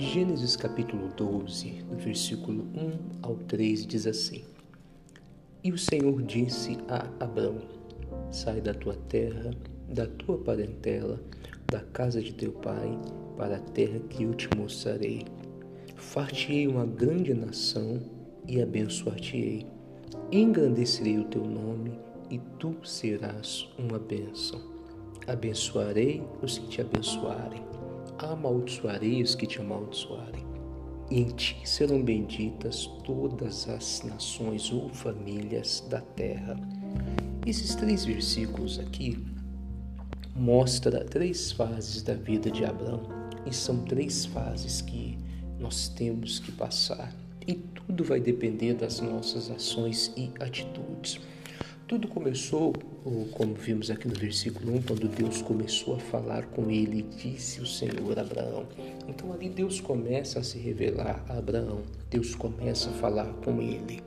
Gênesis capítulo 12, do versículo 1 ao 3 diz assim: E o Senhor disse a Abrão: Sai da tua terra, da tua parentela, da casa de teu pai, para a terra que eu te mostrarei. Far-te-ei uma grande nação e abençoar-te-ei. Engrandecerei o teu nome e tu serás uma bênção. Abençoarei os que te abençoarem amaldiçoarei os que te amaldiçoarem. E em ti serão benditas todas as nações ou famílias da terra. Esses três versículos aqui mostram três fases da vida de Abraão e são três fases que nós temos que passar. E tudo vai depender das nossas ações e atitudes. Tudo começou, como vimos aqui no versículo 1, quando Deus começou a falar com ele, disse o Senhor a Abraão. Então ali Deus começa a se revelar a Abraão, Deus começa a falar com ele.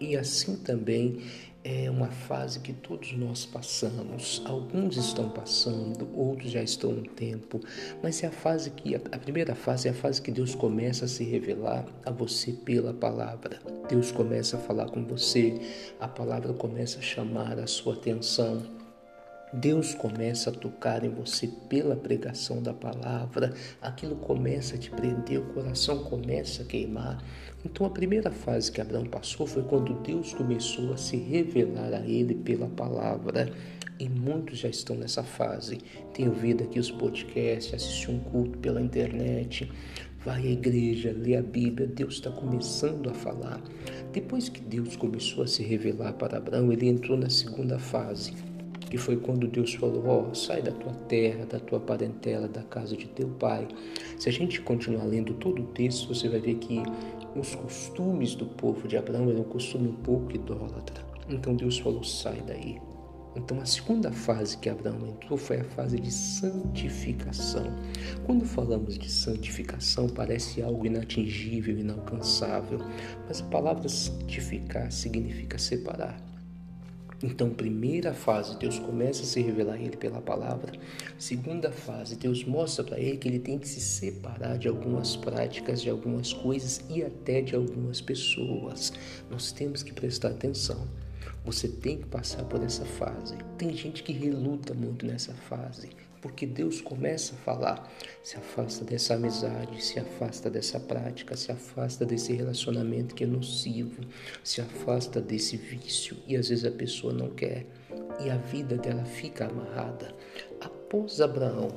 E assim também é uma fase que todos nós passamos. Alguns estão passando, outros já estão no tempo, mas é a fase que a primeira fase é a fase que Deus começa a se revelar a você pela palavra. Deus começa a falar com você, a palavra começa a chamar a sua atenção. Deus começa a tocar em você pela pregação da palavra, aquilo começa a te prender, o coração começa a queimar. Então, a primeira fase que Abraão passou foi quando Deus começou a se revelar a ele pela palavra. E muitos já estão nessa fase. Tem ouvido aqui os podcasts, assistir um culto pela internet, vai à igreja, lê a Bíblia. Deus está começando a falar. Depois que Deus começou a se revelar para Abraão, ele entrou na segunda fase que foi quando Deus falou: Ó, oh, sai da tua terra, da tua parentela, da casa de teu pai. Se a gente continuar lendo todo o texto, você vai ver que os costumes do povo de Abraão eram um costume um pouco idólatra. Então Deus falou: sai daí. Então, a segunda fase que Abraão entrou foi a fase de santificação. Quando falamos de santificação, parece algo inatingível, inalcançável, mas a palavra santificar significa separar. Então, primeira fase, Deus começa a se revelar a ele pela palavra. Segunda fase, Deus mostra para ele que ele tem que se separar de algumas práticas, de algumas coisas e até de algumas pessoas. Nós temos que prestar atenção. Você tem que passar por essa fase. Tem gente que reluta muito nessa fase porque Deus começa a falar. Se afasta dessa amizade, se afasta dessa prática, se afasta desse relacionamento que é nocivo, se afasta desse vício e às vezes a pessoa não quer e a vida dela fica amarrada. Após Abraão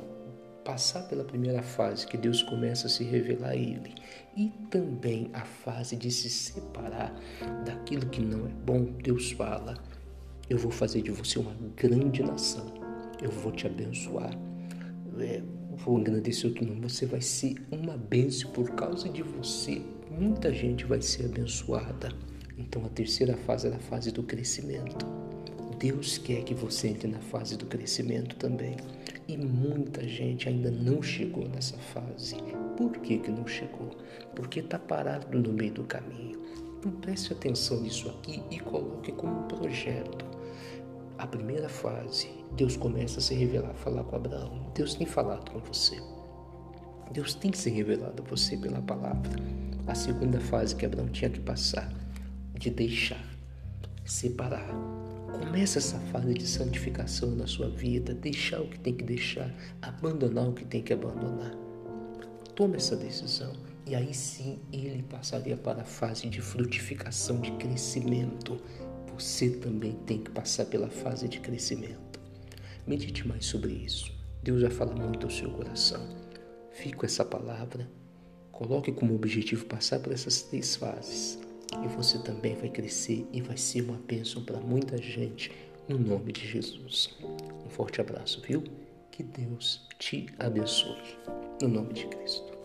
passar pela primeira fase que Deus começa a se revelar a ele e também a fase de se separar daquilo que não é bom, Deus fala: Eu vou fazer de você uma grande nação eu vou te abençoar. É, vou agradecer o teu nome. Você vai ser uma bênção por causa de você. Muita gente vai ser abençoada. Então a terceira fase é a fase do crescimento. Deus quer que você entre na fase do crescimento também. E muita gente ainda não chegou nessa fase. Por que, que não chegou? Porque está parado no meio do caminho. Então preste atenção nisso aqui e coloque como um projeto a primeira fase, Deus começa a se revelar, falar com Abraão. Deus tem falado com você. Deus tem se revelado a você pela palavra. A segunda fase que Abraão tinha que passar, de deixar, separar. Começa essa fase de santificação na sua vida, deixar o que tem que deixar, abandonar o que tem que abandonar. Tome essa decisão e aí sim ele passaria para a fase de frutificação, de crescimento, você também tem que passar pela fase de crescimento. Medite mais sobre isso. Deus já fala muito ao seu coração. Fique com essa palavra. Coloque como objetivo passar por essas três fases. E você também vai crescer e vai ser uma bênção para muita gente, no nome de Jesus. Um forte abraço, viu? Que Deus te abençoe. No nome de Cristo.